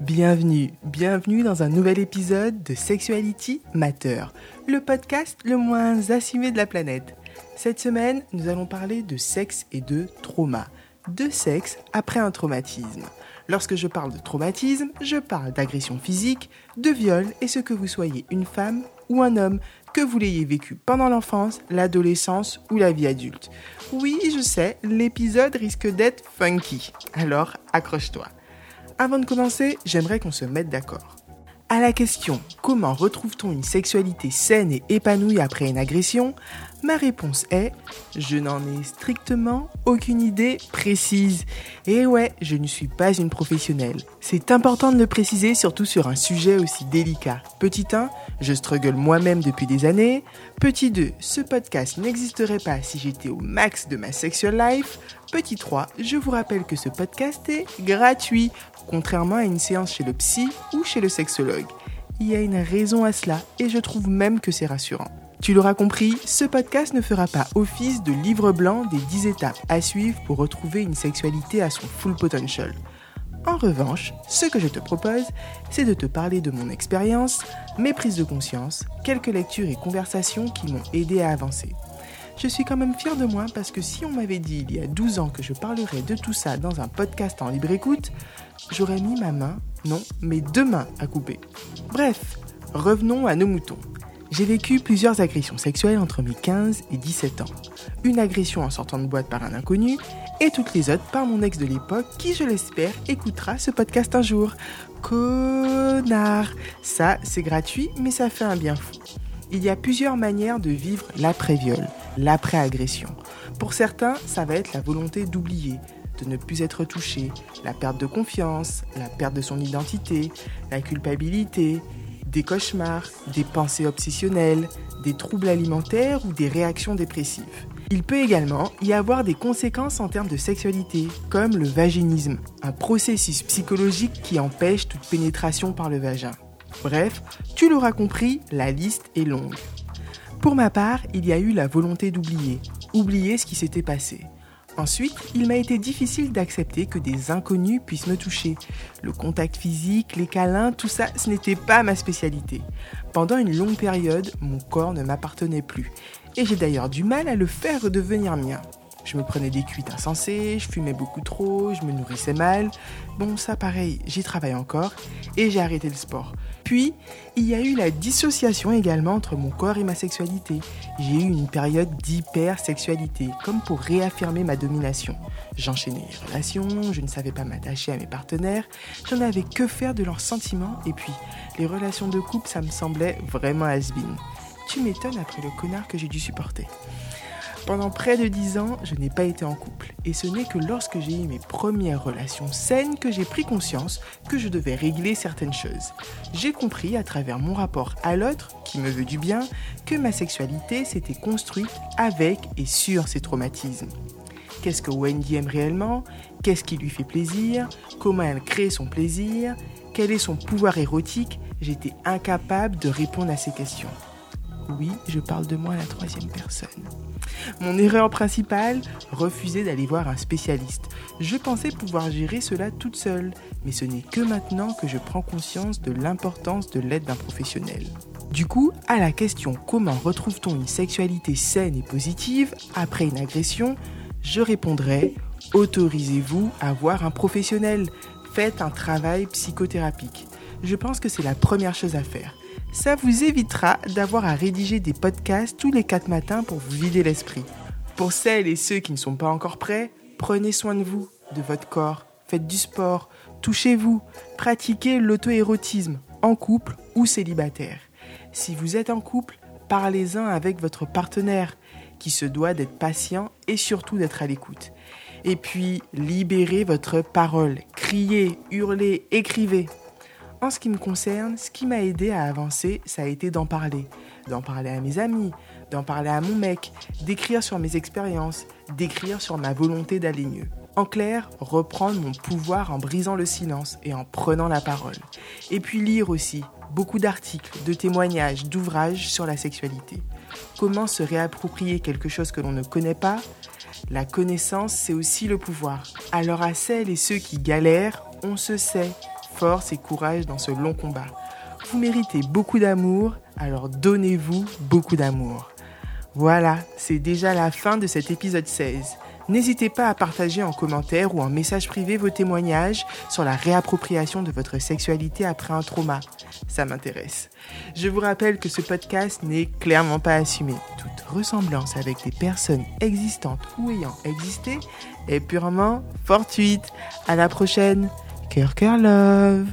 Bienvenue, bienvenue dans un nouvel épisode de Sexuality Matter, le podcast le moins assumé de la planète. Cette semaine, nous allons parler de sexe et de trauma. De sexe après un traumatisme. Lorsque je parle de traumatisme, je parle d'agression physique, de viol et ce que vous soyez une femme ou un homme, que vous l'ayez vécu pendant l'enfance, l'adolescence ou la vie adulte. Oui, je sais, l'épisode risque d'être funky. Alors, accroche-toi. Avant de commencer, j'aimerais qu'on se mette d'accord. À la question comment retrouve-t-on une sexualité saine et épanouie après une agression? Ma réponse est je n'en ai strictement aucune idée précise. Et ouais, je ne suis pas une professionnelle. C'est important de le préciser, surtout sur un sujet aussi délicat. Petit 1, je struggle moi-même depuis des années. Petit 2, ce podcast n'existerait pas si j'étais au max de ma sexual life. Petit 3, je vous rappelle que ce podcast est gratuit, contrairement à une séance chez le psy ou chez le sexologue. Il y a une raison à cela et je trouve même que c'est rassurant. Tu l'auras compris, ce podcast ne fera pas office de livre blanc des 10 étapes à suivre pour retrouver une sexualité à son full potential. En revanche, ce que je te propose, c'est de te parler de mon expérience, mes prises de conscience, quelques lectures et conversations qui m'ont aidé à avancer. Je suis quand même fière de moi parce que si on m'avait dit il y a 12 ans que je parlerais de tout ça dans un podcast en libre écoute, j'aurais mis ma main, non, mes deux mains à couper. Bref, revenons à nos moutons. J'ai vécu plusieurs agressions sexuelles entre mes 15 et 17 ans. Une agression en sortant de boîte par un inconnu et toutes les autres par mon ex de l'époque qui, je l'espère, écoutera ce podcast un jour. Connard Ça, c'est gratuit, mais ça fait un bien fou. Il y a plusieurs manières de vivre l'après-viol, l'après-agression. Pour certains, ça va être la volonté d'oublier, de ne plus être touché, la perte de confiance, la perte de son identité, la culpabilité, des cauchemars, des pensées obsessionnelles, des troubles alimentaires ou des réactions dépressives. Il peut également y avoir des conséquences en termes de sexualité, comme le vaginisme, un processus psychologique qui empêche toute pénétration par le vagin. Bref, tu l'auras compris, la liste est longue. Pour ma part, il y a eu la volonté d'oublier, oublier ce qui s'était passé. Ensuite, il m'a été difficile d'accepter que des inconnus puissent me toucher. Le contact physique, les câlins, tout ça, ce n'était pas ma spécialité. Pendant une longue période, mon corps ne m'appartenait plus. Et j'ai d'ailleurs du mal à le faire redevenir mien. Je me prenais des cuites insensées, je fumais beaucoup trop, je me nourrissais mal. Bon, ça pareil, j'y travaille encore et j'ai arrêté le sport. Puis, il y a eu la dissociation également entre mon corps et ma sexualité. J'ai eu une période d'hypersexualité, comme pour réaffirmer ma domination. J'enchaînais les relations, je ne savais pas m'attacher à mes partenaires, j'en avais que faire de leurs sentiments, et puis, les relations de couple, ça me semblait vraiment has-been. Tu m'étonnes après le connard que j'ai dû supporter. Pendant près de dix ans, je n'ai pas été en couple. Et ce n'est que lorsque j'ai eu mes premières relations saines que j'ai pris conscience que je devais régler certaines choses. J'ai compris à travers mon rapport à l'autre, qui me veut du bien, que ma sexualité s'était construite avec et sur ces traumatismes. Qu'est-ce que Wendy aime réellement? Qu'est-ce qui lui fait plaisir? Comment elle crée son plaisir? Quel est son pouvoir érotique? J'étais incapable de répondre à ces questions. Oui, je parle de moi à la troisième personne. Mon erreur principale, refuser d'aller voir un spécialiste. Je pensais pouvoir gérer cela toute seule, mais ce n'est que maintenant que je prends conscience de l'importance de l'aide d'un professionnel. Du coup, à la question comment retrouve-t-on une sexualité saine et positive après une agression, je répondrai autorisez-vous à voir un professionnel. Faites un travail psychothérapique. Je pense que c'est la première chose à faire. Ça vous évitera d'avoir à rédiger des podcasts tous les 4 matins pour vous vider l'esprit. Pour celles et ceux qui ne sont pas encore prêts, prenez soin de vous, de votre corps, faites du sport, touchez-vous, pratiquez l'auto-érotisme, en couple ou célibataire. Si vous êtes en couple, parlez-en avec votre partenaire, qui se doit d'être patient et surtout d'être à l'écoute. Et puis, libérez votre parole, criez, hurlez, écrivez. En ce qui me concerne, ce qui m'a aidé à avancer, ça a été d'en parler. D'en parler à mes amis, d'en parler à mon mec, d'écrire sur mes expériences, d'écrire sur ma volonté d'aller mieux. En clair, reprendre mon pouvoir en brisant le silence et en prenant la parole. Et puis lire aussi beaucoup d'articles, de témoignages, d'ouvrages sur la sexualité. Comment se réapproprier quelque chose que l'on ne connaît pas? La connaissance, c'est aussi le pouvoir. Alors à celles et ceux qui galèrent, on se sait, force et courage dans ce long combat. Vous méritez beaucoup d'amour, alors donnez-vous beaucoup d'amour. Voilà, c'est déjà la fin de cet épisode 16. N'hésitez pas à partager en commentaire ou en message privé vos témoignages sur la réappropriation de votre sexualité après un trauma. Ça m'intéresse. Je vous rappelle que ce podcast n'est clairement pas assumé. Toute ressemblance avec des personnes existantes ou ayant existé est purement fortuite. À la prochaine. Cœur, cœur, love.